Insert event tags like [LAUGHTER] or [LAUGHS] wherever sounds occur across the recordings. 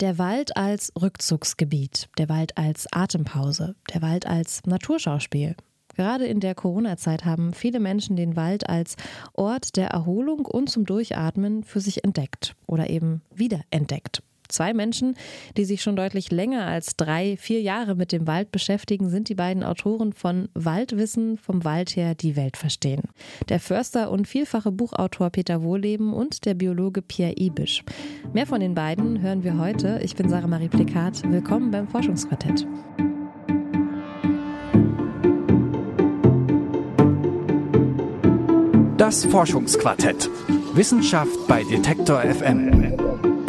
Der Wald als Rückzugsgebiet, der Wald als Atempause, der Wald als Naturschauspiel. Gerade in der Corona-Zeit haben viele Menschen den Wald als Ort der Erholung und zum Durchatmen für sich entdeckt oder eben wiederentdeckt. Zwei Menschen, die sich schon deutlich länger als drei, vier Jahre mit dem Wald beschäftigen, sind die beiden Autoren von Waldwissen, vom Wald her die Welt verstehen. Der Förster und vielfache Buchautor Peter Wohleben und der Biologe Pierre Ibisch. Mehr von den beiden hören wir heute. Ich bin Sarah Marie Plikat. Willkommen beim Forschungsquartett. Das Forschungsquartett. Wissenschaft bei Detektor FM.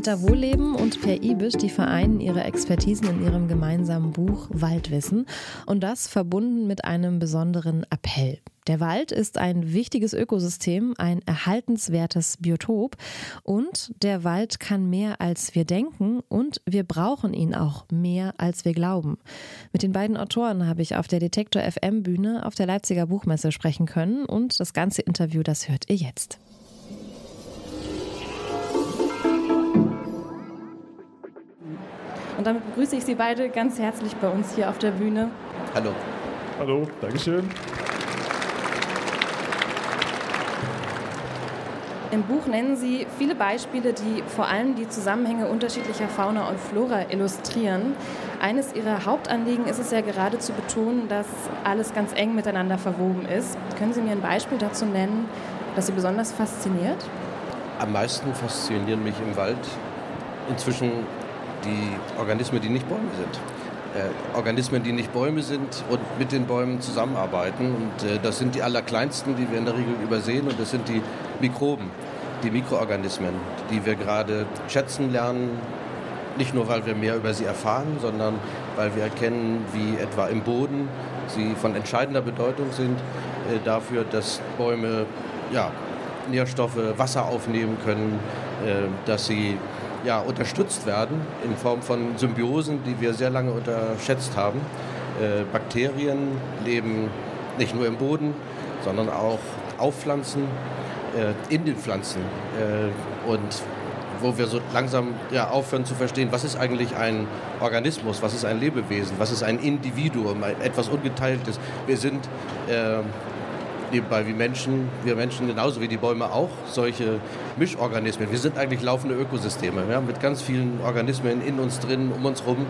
Peter Wohlleben und Per Ibisch, die vereinen ihre Expertisen in ihrem gemeinsamen Buch Waldwissen und das verbunden mit einem besonderen Appell. Der Wald ist ein wichtiges Ökosystem, ein erhaltenswertes Biotop und der Wald kann mehr als wir denken und wir brauchen ihn auch mehr als wir glauben. Mit den beiden Autoren habe ich auf der Detektor FM Bühne auf der Leipziger Buchmesse sprechen können und das ganze Interview, das hört ihr jetzt. Und damit begrüße ich Sie beide ganz herzlich bei uns hier auf der Bühne. Hallo. Hallo, Dankeschön. Im Buch nennen Sie viele Beispiele, die vor allem die Zusammenhänge unterschiedlicher Fauna und Flora illustrieren. Eines Ihrer Hauptanliegen ist es ja gerade zu betonen, dass alles ganz eng miteinander verwoben ist. Können Sie mir ein Beispiel dazu nennen, das Sie besonders fasziniert? Am meisten faszinieren mich im Wald inzwischen die Organismen, die nicht Bäume sind. Äh, Organismen, die nicht Bäume sind und mit den Bäumen zusammenarbeiten. Und äh, das sind die allerkleinsten, die wir in der Regel übersehen. Und das sind die Mikroben, die Mikroorganismen, die wir gerade schätzen lernen. Nicht nur, weil wir mehr über sie erfahren, sondern weil wir erkennen, wie etwa im Boden sie von entscheidender Bedeutung sind äh, dafür, dass Bäume ja, Nährstoffe, Wasser aufnehmen können, äh, dass sie ja, unterstützt werden in Form von Symbiosen, die wir sehr lange unterschätzt haben. Äh, Bakterien leben nicht nur im Boden, sondern auch auf Pflanzen, äh, in den Pflanzen. Äh, und wo wir so langsam ja, aufhören zu verstehen, was ist eigentlich ein Organismus, was ist ein Lebewesen, was ist ein Individuum, etwas Ungeteiltes. Wir sind äh, nebenbei wie Menschen, wir Menschen genauso wie die Bäume auch, solche Mischorganismen. Wir sind eigentlich laufende Ökosysteme ja, mit ganz vielen Organismen in uns drin, um uns herum.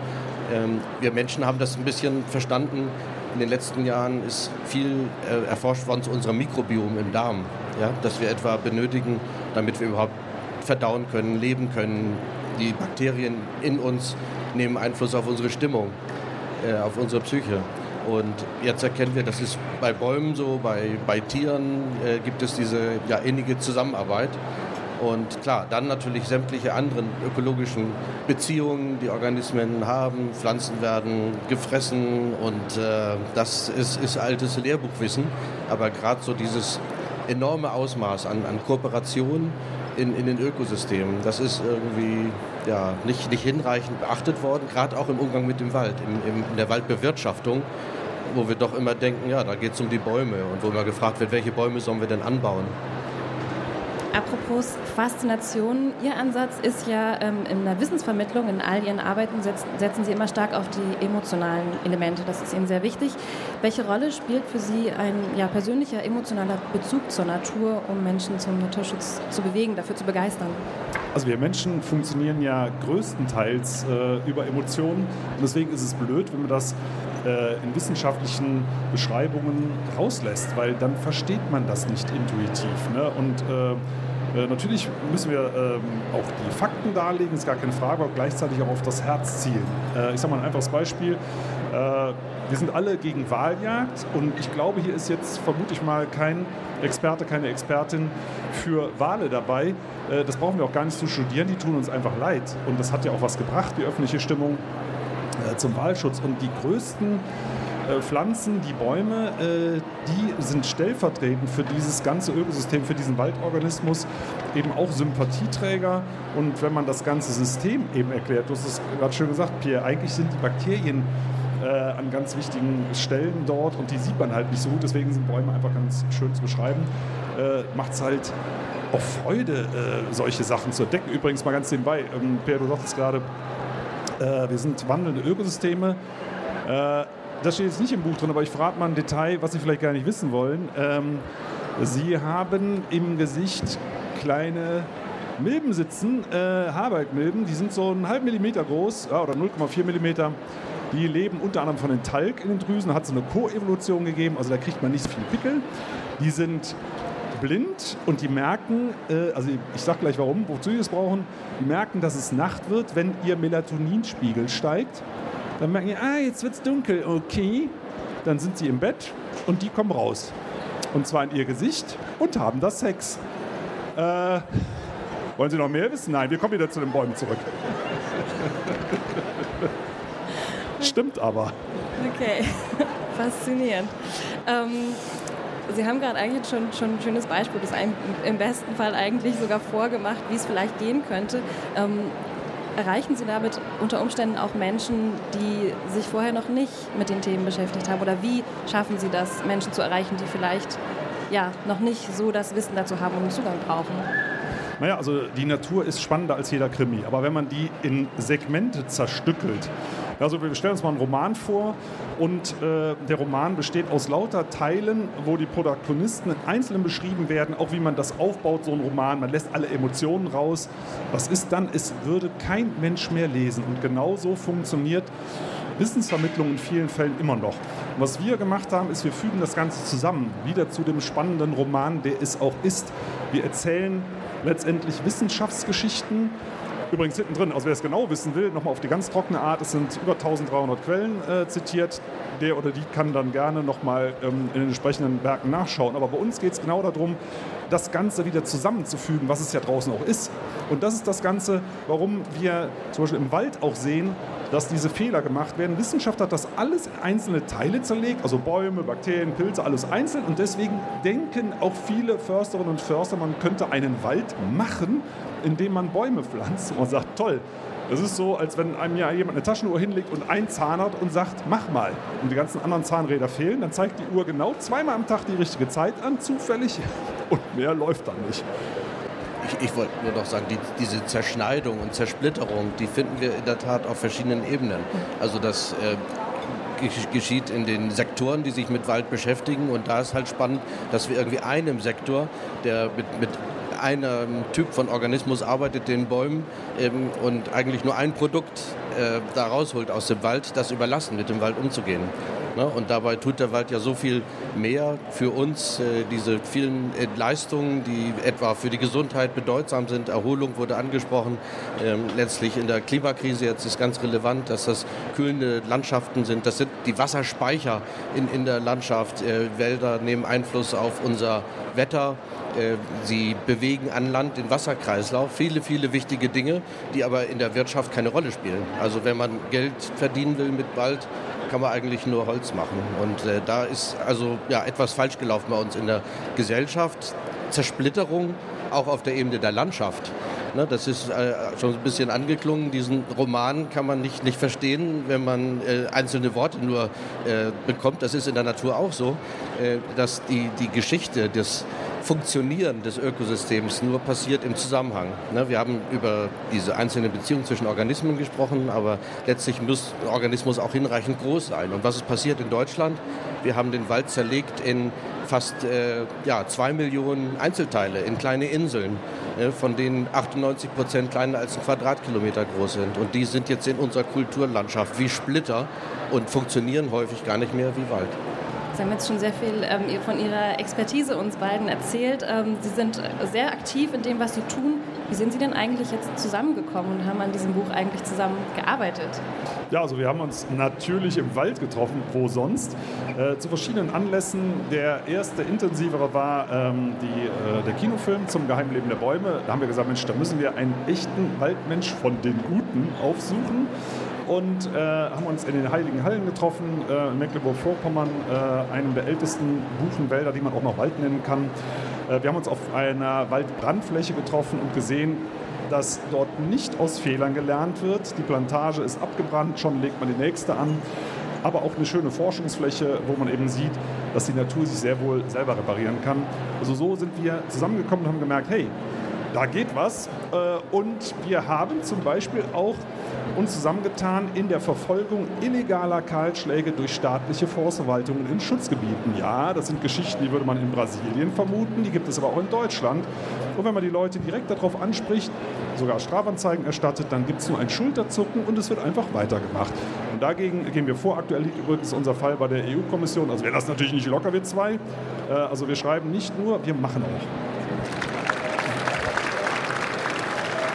Ähm, wir Menschen haben das ein bisschen verstanden. In den letzten Jahren ist viel äh, erforscht worden zu unserem Mikrobiom im Darm, ja, das wir etwa benötigen, damit wir überhaupt verdauen können, leben können. Die Bakterien in uns nehmen Einfluss auf unsere Stimmung, äh, auf unsere Psyche. Und jetzt erkennen wir, das ist bei Bäumen so, bei, bei Tieren äh, gibt es diese ja, innige Zusammenarbeit. Und klar, dann natürlich sämtliche anderen ökologischen Beziehungen, die Organismen haben. Pflanzen werden gefressen und äh, das ist, ist altes Lehrbuchwissen. Aber gerade so dieses enorme Ausmaß an, an Kooperation in, in den Ökosystemen, das ist irgendwie ja, nicht, nicht hinreichend beachtet worden, gerade auch im Umgang mit dem Wald, in, in der Waldbewirtschaftung, wo wir doch immer denken, ja, da geht es um die Bäume und wo immer gefragt wird, welche Bäume sollen wir denn anbauen? Apropos Faszination, Ihr Ansatz ist ja ähm, in der Wissensvermittlung, in all Ihren Arbeiten setzen, setzen Sie immer stark auf die emotionalen Elemente. Das ist Ihnen sehr wichtig. Welche Rolle spielt für Sie ein ja, persönlicher, emotionaler Bezug zur Natur, um Menschen zum Naturschutz zu bewegen, dafür zu begeistern? Also wir Menschen funktionieren ja größtenteils äh, über Emotionen und deswegen ist es blöd, wenn man das äh, in wissenschaftlichen Beschreibungen rauslässt, weil dann versteht man das nicht intuitiv. Ne? Und äh, äh, natürlich müssen wir ähm, auch die Fakten darlegen, ist gar keine Frage, aber gleichzeitig auch auf das Herz zielen. Äh, ich sage mal ein einfaches Beispiel. Äh, wir sind alle gegen Wahljagd und ich glaube, hier ist jetzt vermutlich mal kein Experte, keine Expertin für Wale dabei. Äh, das brauchen wir auch gar nicht zu studieren, die tun uns einfach leid. Und das hat ja auch was gebracht, die öffentliche Stimmung äh, zum Wahlschutz. Und die größten Pflanzen, die Bäume, die sind stellvertretend für dieses ganze Ökosystem, für diesen Waldorganismus eben auch Sympathieträger. Und wenn man das ganze System eben erklärt, du hast es gerade schön gesagt, Pierre, eigentlich sind die Bakterien äh, an ganz wichtigen Stellen dort und die sieht man halt nicht so gut. Deswegen sind Bäume einfach ganz schön zu beschreiben. Äh, Macht es halt auch Freude, äh, solche Sachen zu entdecken. Übrigens mal ganz nebenbei, ähm, Per, du sagtest gerade, äh, wir sind wandelnde Ökosysteme. Äh, das steht jetzt nicht im Buch drin, aber ich frage mal ein Detail, was Sie vielleicht gar nicht wissen wollen. Ähm, Sie haben im Gesicht kleine Milben sitzen, äh, Haarbergmilben, die sind so einen halben Millimeter groß ja, oder 0,4 Millimeter. Die leben unter anderem von den Talg in den Drüsen, hat so eine Koevolution gegeben, also da kriegt man nicht so viele Pickel. Die sind blind und die merken, äh, also ich sage gleich warum, wozu sie es brauchen, die merken, dass es Nacht wird, wenn ihr Melatoninspiegel steigt. Dann merken die, ah, jetzt wird es dunkel, okay. Dann sind sie im Bett und die kommen raus. Und zwar in ihr Gesicht und haben das Sex. Äh, wollen Sie noch mehr wissen? Nein, wir kommen wieder zu den Bäumen zurück. [LAUGHS] Stimmt aber. Okay, [LAUGHS] faszinierend. Ähm, Sie haben gerade eigentlich schon, schon ein schönes Beispiel, das einem im besten Fall eigentlich sogar vorgemacht, wie es vielleicht gehen könnte. Ähm, erreichen Sie damit unter Umständen auch Menschen, die sich vorher noch nicht mit den Themen beschäftigt haben? Oder wie schaffen Sie das, Menschen zu erreichen, die vielleicht ja, noch nicht so das Wissen dazu haben und Zugang brauchen? Naja, also die Natur ist spannender als jeder Krimi. Aber wenn man die in Segmente zerstückelt, also wir stellen uns mal einen Roman vor und äh, der Roman besteht aus lauter Teilen, wo die Protagonisten in Einzelnen beschrieben werden, auch wie man das aufbaut, so ein Roman. Man lässt alle Emotionen raus. Was ist dann? Es würde kein Mensch mehr lesen. Und genau so funktioniert Wissensvermittlung in vielen Fällen immer noch. was wir gemacht haben, ist, wir fügen das Ganze zusammen, wieder zu dem spannenden Roman, der es auch ist. Wir erzählen letztendlich Wissenschaftsgeschichten. Übrigens hinten drin, also wer es genau wissen will, nochmal auf die ganz trockene Art, es sind über 1300 Quellen äh, zitiert. Der oder die kann dann gerne nochmal ähm, in den entsprechenden Werken nachschauen. Aber bei uns geht es genau darum, das Ganze wieder zusammenzufügen, was es ja draußen auch ist. Und das ist das Ganze, warum wir zum Beispiel im Wald auch sehen, dass diese Fehler gemacht werden. Wissenschaft hat das alles in einzelne Teile zerlegt, also Bäume, Bakterien, Pilze, alles einzeln. Und deswegen denken auch viele Försterinnen und Förster, man könnte einen Wald machen, indem man Bäume pflanzt. Und man sagt, toll, das ist so, als wenn einem ja jemand eine Taschenuhr hinlegt und ein Zahn hat und sagt, mach mal. Und die ganzen anderen Zahnräder fehlen, dann zeigt die Uhr genau zweimal am Tag die richtige Zeit an, zufällig. Und mehr läuft dann nicht ich, ich wollte nur noch sagen, die, diese Zerschneidung und Zersplitterung, die finden wir in der Tat auf verschiedenen Ebenen. Also das äh, geschieht in den Sektoren, die sich mit Wald beschäftigen. Und da ist halt spannend, dass wir irgendwie einem Sektor, der mit, mit einem Typ von Organismus arbeitet, den Bäumen, ähm, und eigentlich nur ein Produkt äh, da rausholt aus dem Wald, das überlassen, mit dem Wald umzugehen. Ne? Und dabei tut der Wald ja so viel mehr für uns. Äh, diese vielen äh, Leistungen, die etwa für die Gesundheit bedeutsam sind. Erholung wurde angesprochen. Ähm, letztlich in der Klimakrise jetzt ist ganz relevant, dass das kühlende Landschaften sind. Das sind die Wasserspeicher in, in der Landschaft. Äh, Wälder nehmen Einfluss auf unser Wetter. Sie bewegen an Land den Wasserkreislauf. Viele, viele wichtige Dinge, die aber in der Wirtschaft keine Rolle spielen. Also wenn man Geld verdienen will mit Wald, kann man eigentlich nur Holz machen. Und äh, da ist also ja, etwas falsch gelaufen bei uns in der Gesellschaft. Zersplitterung auch auf der Ebene der Landschaft. Ne, das ist äh, schon ein bisschen angeklungen. Diesen Roman kann man nicht, nicht verstehen, wenn man äh, einzelne Worte nur äh, bekommt. Das ist in der Natur auch so, äh, dass die, die Geschichte des Funktionieren des Ökosystems nur passiert im Zusammenhang. Ne, wir haben über diese einzelne Beziehung zwischen Organismen gesprochen, aber letztlich muss ein Organismus auch hinreichend groß sein. Und was ist passiert in Deutschland? Wir haben den Wald zerlegt in fast äh, ja, zwei Millionen Einzelteile, in kleine Inseln, äh, von denen 98 Prozent kleiner als ein Quadratkilometer groß sind. Und die sind jetzt in unserer Kulturlandschaft wie Splitter und funktionieren häufig gar nicht mehr wie Wald. Sie haben jetzt schon sehr viel ähm, von Ihrer Expertise uns beiden erzählt. Ähm, Sie sind sehr aktiv in dem, was Sie tun. Wie sind Sie denn eigentlich jetzt zusammengekommen und haben an diesem Buch eigentlich zusammen gearbeitet? Ja, also wir haben uns natürlich im Wald getroffen, wo sonst, äh, zu verschiedenen Anlässen. Der erste intensivere war ähm, die, äh, der Kinofilm zum Geheimleben der Bäume. Da haben wir gesagt, Mensch, da müssen wir einen echten Waldmensch von den Guten aufsuchen und äh, haben uns in den Heiligen Hallen getroffen, äh, in Mecklenburg-Vorpommern, äh, einem der ältesten Buchenwälder, die man auch noch Wald nennen kann. Äh, wir haben uns auf einer Waldbrandfläche getroffen und gesehen, dass dort nicht aus Fehlern gelernt wird. Die Plantage ist abgebrannt, schon legt man die nächste an. aber auch eine schöne Forschungsfläche, wo man eben sieht, dass die Natur sich sehr wohl selber reparieren kann. Also so sind wir zusammengekommen und haben gemerkt, hey, da geht was. Äh, und wir haben zum Beispiel auch uns zusammengetan in der Verfolgung illegaler Kahlschläge durch staatliche Forstverwaltungen in Schutzgebieten. Ja, das sind Geschichten, die würde man in Brasilien vermuten, die gibt es aber auch in Deutschland. Und wenn man die Leute direkt darauf anspricht, sogar Strafanzeigen erstattet, dann gibt es nur ein Schulterzucken und es wird einfach weitergemacht. Und dagegen gehen wir vor. Aktuell liegt übrigens unser Fall bei der EU-Kommission. Also wir lassen natürlich nicht locker, wir zwei. Äh, also wir schreiben nicht nur, wir machen auch.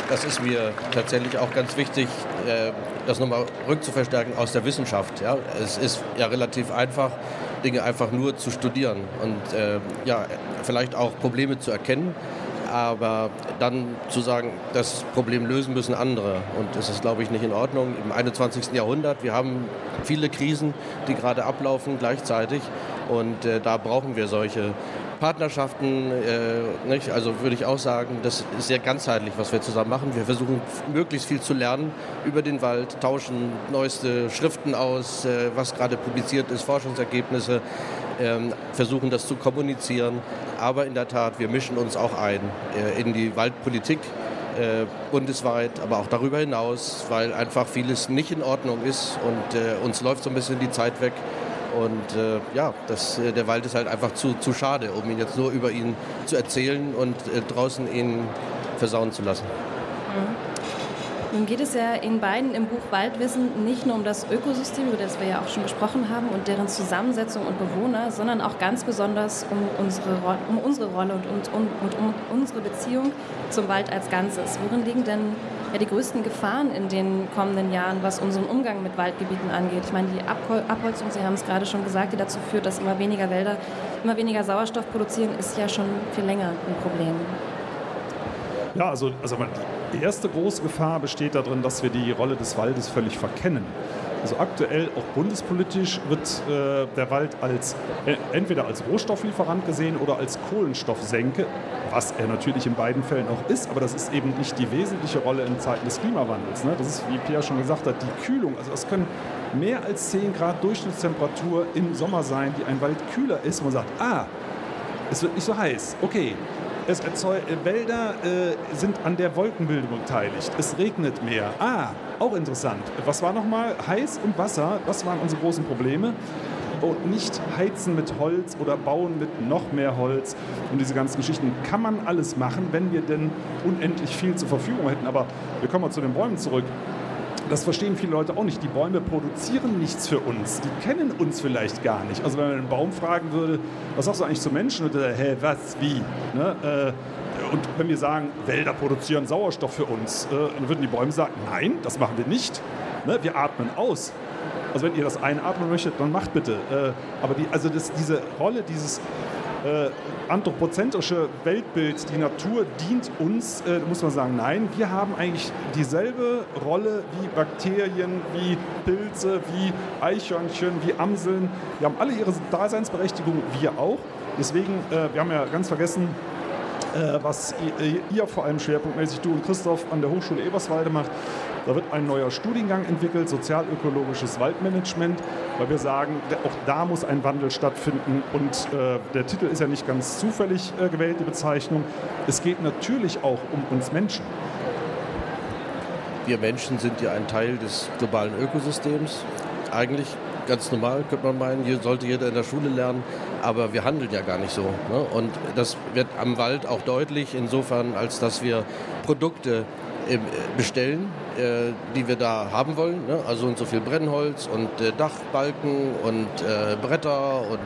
Das ist mir tatsächlich auch ganz wichtig, äh, das nochmal rückzuverstärken aus der Wissenschaft. Ja? Es ist ja relativ einfach, Dinge einfach nur zu studieren und äh, ja, vielleicht auch Probleme zu erkennen, aber dann zu sagen, das Problem lösen müssen andere. Und das ist, glaube ich, nicht in Ordnung. Im 21. Jahrhundert, wir haben viele Krisen, die gerade ablaufen gleichzeitig. Und äh, da brauchen wir solche Partnerschaften, äh, also würde ich auch sagen, das ist sehr ganzheitlich, was wir zusammen machen. Wir versuchen möglichst viel zu lernen über den Wald, tauschen neueste Schriften aus, äh, was gerade publiziert ist, Forschungsergebnisse, äh, versuchen das zu kommunizieren. Aber in der Tat, wir mischen uns auch ein äh, in die Waldpolitik äh, bundesweit, aber auch darüber hinaus, weil einfach vieles nicht in Ordnung ist und äh, uns läuft so ein bisschen die Zeit weg. Und äh, ja, das, äh, der Wald ist halt einfach zu, zu schade, um ihn jetzt nur über ihn zu erzählen und äh, draußen ihn versauen zu lassen. Mhm. Nun geht es ja in beiden im Buch Waldwissen nicht nur um das Ökosystem, über das wir ja auch schon gesprochen haben, und deren Zusammensetzung und Bewohner, sondern auch ganz besonders um unsere, um unsere Rolle und, um, und um unsere Beziehung zum Wald als Ganzes. Worin liegen denn ja, die größten Gefahren in den kommenden Jahren, was unseren Umgang mit Waldgebieten angeht. Ich meine, die Abholzung, Sie haben es gerade schon gesagt, die dazu führt, dass immer weniger Wälder immer weniger Sauerstoff produzieren, ist ja schon viel länger ein Problem. Ja, also, also die erste große Gefahr besteht darin, dass wir die Rolle des Waldes völlig verkennen. Also aktuell auch bundespolitisch wird äh, der Wald als äh, entweder als Rohstofflieferant gesehen oder als Kohlenstoffsenke, was er natürlich in beiden Fällen auch ist, aber das ist eben nicht die wesentliche Rolle in Zeiten des Klimawandels. Ne? Das ist, wie Pierre schon gesagt hat, die Kühlung. Also es können mehr als 10 Grad Durchschnittstemperatur im Sommer sein, die ein Wald kühler ist. Man sagt, ah, es wird nicht so heiß. Okay, es erzeugt, äh, Wälder äh, sind an der Wolkenbildung beteiligt. Es regnet mehr. Ah, auch interessant. Was war nochmal? Heiß und Wasser, das waren unsere großen Probleme. Und nicht heizen mit Holz oder bauen mit noch mehr Holz. Und diese ganzen Geschichten kann man alles machen, wenn wir denn unendlich viel zur Verfügung hätten. Aber wir kommen mal zu den Bäumen zurück das verstehen viele Leute auch nicht. Die Bäume produzieren nichts für uns. Die kennen uns vielleicht gar nicht. Also wenn man einen Baum fragen würde, was sagst du eigentlich zu Menschen? Und hä, was, wie? Ne? Äh, und wenn wir sagen, Wälder produzieren Sauerstoff für uns, äh, dann würden die Bäume sagen, nein, das machen wir nicht. Ne? Wir atmen aus. Also wenn ihr das einatmen möchtet, dann macht bitte. Äh, aber die, also das, diese Rolle dieses äh, anthropozentrische Weltbild, die Natur dient uns, äh, muss man sagen, nein, wir haben eigentlich dieselbe Rolle wie Bakterien, wie Pilze, wie Eichhörnchen, wie Amseln. Wir haben alle ihre Daseinsberechtigung, wir auch. Deswegen, äh, wir haben ja ganz vergessen, äh, was ihr, ihr vor allem schwerpunktmäßig, du und Christoph, an der Hochschule Eberswalde macht. Da wird ein neuer Studiengang entwickelt, sozialökologisches Waldmanagement, weil wir sagen, auch da muss ein Wandel stattfinden. Und äh, der Titel ist ja nicht ganz zufällig äh, gewählt, die Bezeichnung. Es geht natürlich auch um uns Menschen. Wir Menschen sind ja ein Teil des globalen Ökosystems. Eigentlich ganz normal, könnte man meinen, hier sollte jeder in der Schule lernen, aber wir handeln ja gar nicht so. Ne? Und das wird am Wald auch deutlich, insofern, als dass wir Produkte bestellen, äh, die wir da haben wollen. Ne? Also und so viel Brennholz und äh, Dachbalken und Bretter und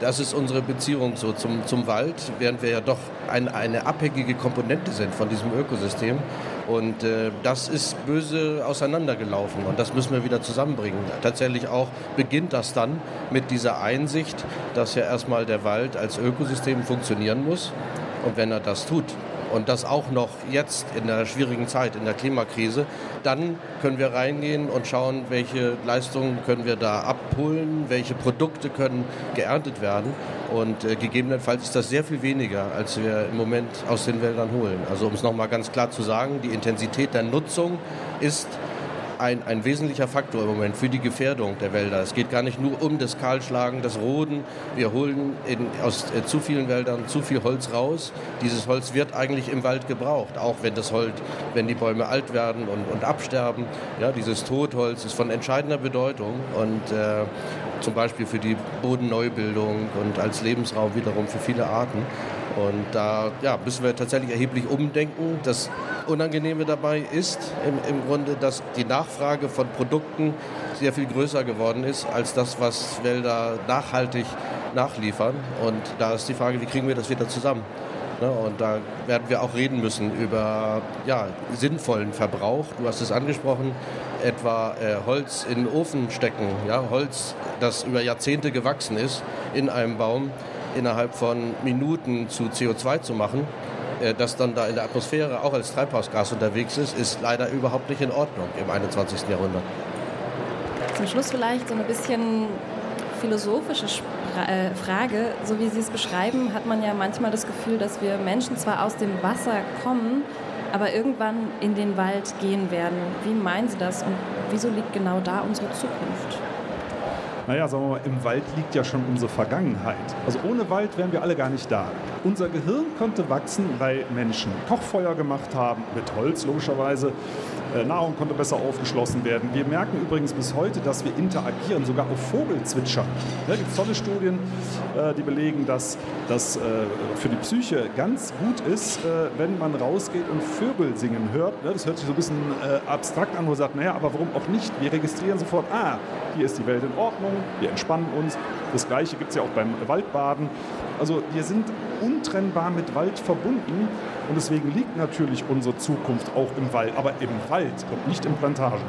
das ist unsere Beziehung so zum, zum Wald, während wir ja doch ein, eine abhängige Komponente sind von diesem Ökosystem. Und äh, das ist böse auseinandergelaufen und das müssen wir wieder zusammenbringen. Tatsächlich auch beginnt das dann mit dieser Einsicht, dass ja erstmal der Wald als Ökosystem funktionieren muss. Und wenn er das tut, und das auch noch jetzt in der schwierigen Zeit, in der Klimakrise, dann können wir reingehen und schauen, welche Leistungen können wir da abholen, welche Produkte können geerntet werden. Und äh, gegebenenfalls ist das sehr viel weniger, als wir im Moment aus den Wäldern holen. Also um es nochmal ganz klar zu sagen, die Intensität der Nutzung ist ein, ein wesentlicher Faktor im Moment für die Gefährdung der Wälder. Es geht gar nicht nur um das Kahlschlagen, das Roden. Wir holen in, aus äh, zu vielen Wäldern zu viel Holz raus. Dieses Holz wird eigentlich im Wald gebraucht, auch wenn das Holz, wenn die Bäume alt werden und, und absterben. Ja, dieses Totholz ist von entscheidender Bedeutung und äh, zum Beispiel für die Bodenneubildung und als Lebensraum wiederum für viele Arten. Und da ja, müssen wir tatsächlich erheblich umdenken. Das Unangenehme dabei ist im, im Grunde, dass die Nachfrage von Produkten sehr viel größer geworden ist als das, was Wälder nachhaltig nachliefern. Und da ist die Frage, wie kriegen wir das wieder zusammen? Ne, und da werden wir auch reden müssen über ja, sinnvollen Verbrauch. Du hast es angesprochen, etwa äh, Holz in den Ofen stecken. Ja, Holz, das über Jahrzehnte gewachsen ist in einem Baum innerhalb von Minuten zu CO2 zu machen, äh, das dann da in der Atmosphäre auch als Treibhausgas unterwegs ist, ist leider überhaupt nicht in Ordnung im 21. Jahrhundert. Zum Schluss vielleicht so ein bisschen philosophische äh, Frage. So wie Sie es beschreiben, hat man ja manchmal das Gefühl, dass wir Menschen zwar aus dem Wasser kommen, aber irgendwann in den Wald gehen werden. Wie meinen Sie das und wieso liegt genau da unsere Zukunft? Naja, sagen wir mal, im Wald liegt ja schon unsere Vergangenheit. Also ohne Wald wären wir alle gar nicht da. Unser Gehirn konnte wachsen, weil Menschen Kochfeuer gemacht haben, mit Holz logischerweise. Äh, Nahrung konnte besser aufgeschlossen werden. Wir merken übrigens bis heute, dass wir interagieren, sogar auf Vogelzwitschern. Da gibt es tolle Studien, äh, die belegen, dass das äh, für die Psyche ganz gut ist, wenn man rausgeht und Vögel singen hört. Das hört sich so ein bisschen abstrakt an, wo man sagt, naja, aber warum auch nicht? Wir registrieren sofort, ah, hier ist die Welt in Ordnung, wir entspannen uns. Das Gleiche gibt es ja auch beim Waldbaden. Also wir sind untrennbar mit Wald verbunden und deswegen liegt natürlich unsere Zukunft auch im Wald, aber im Wald und nicht in Plantagen.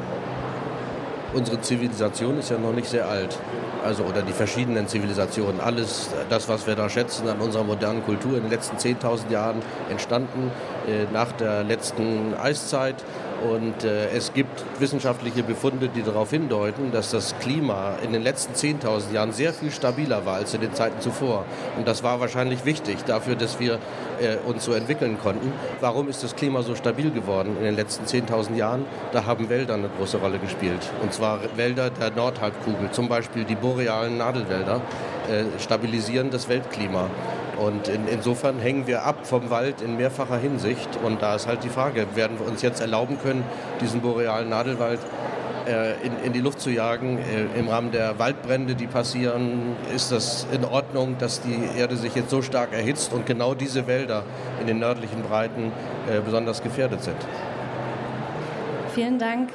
Unsere Zivilisation ist ja noch nicht sehr alt. Also, oder die verschiedenen Zivilisationen. Alles, das, was wir da schätzen an unserer modernen Kultur in den letzten 10.000 Jahren entstanden, äh, nach der letzten Eiszeit und äh, es gibt wissenschaftliche Befunde, die darauf hindeuten, dass das Klima in den letzten 10.000 Jahren sehr viel stabiler war als in den Zeiten zuvor. Und das war wahrscheinlich wichtig dafür, dass wir äh, uns so entwickeln konnten. Warum ist das Klima so stabil geworden in den letzten 10.000 Jahren? Da haben Wälder eine große Rolle gespielt. Und zwar Wälder der Nordhalbkugel, zum Beispiel die borealen Nadelwälder, äh, stabilisieren das Weltklima. Und in, insofern hängen wir ab vom Wald in mehrfacher Hinsicht. Und da ist halt die Frage, werden wir uns jetzt erlauben können, diesen borealen Nadelwald äh, in, in, die Luft zu jagen äh, im Rahmen der Waldbrände, die passieren? Ist das in Ordnung, dass die Erde sich jetzt so stark erhitzt und genau diese Wälder in den nördlichen Breiten äh, besonders gefährdet sind? Vielen Dank,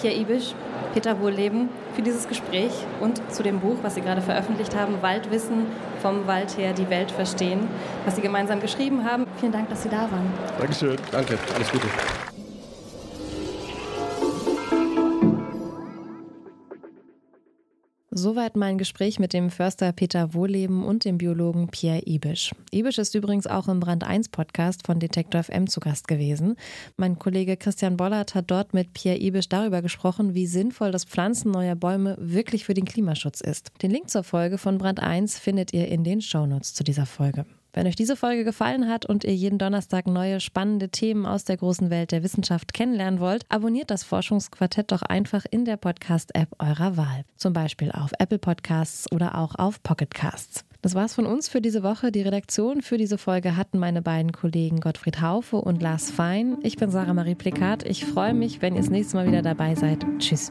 Pierre Ibisch. Peter Wohlleben für dieses Gespräch und zu dem Buch, was Sie gerade veröffentlicht haben, Waldwissen, vom Wald her die Welt verstehen, was Sie gemeinsam geschrieben haben. Vielen Dank, dass Sie da waren. Dankeschön. Danke. Alles Gute. Soweit mein Gespräch mit dem Förster Peter Wohleben und dem Biologen Pierre Ibisch. Ibisch ist übrigens auch im Brand 1 Podcast von Detektor FM zu Gast gewesen. Mein Kollege Christian Bollert hat dort mit Pierre Ibisch darüber gesprochen, wie sinnvoll das Pflanzen neuer Bäume wirklich für den Klimaschutz ist. Den Link zur Folge von Brand 1 findet ihr in den Shownotes zu dieser Folge. Wenn euch diese Folge gefallen hat und ihr jeden Donnerstag neue spannende Themen aus der großen Welt der Wissenschaft kennenlernen wollt, abonniert das Forschungsquartett doch einfach in der Podcast-App eurer Wahl. Zum Beispiel auf Apple Podcasts oder auch auf Pocket Casts. Das war's von uns für diese Woche. Die Redaktion für diese Folge hatten meine beiden Kollegen Gottfried Haufe und Lars Fein. Ich bin Sarah Marie Plikat. Ich freue mich, wenn ihr das nächste Mal wieder dabei seid. Tschüss.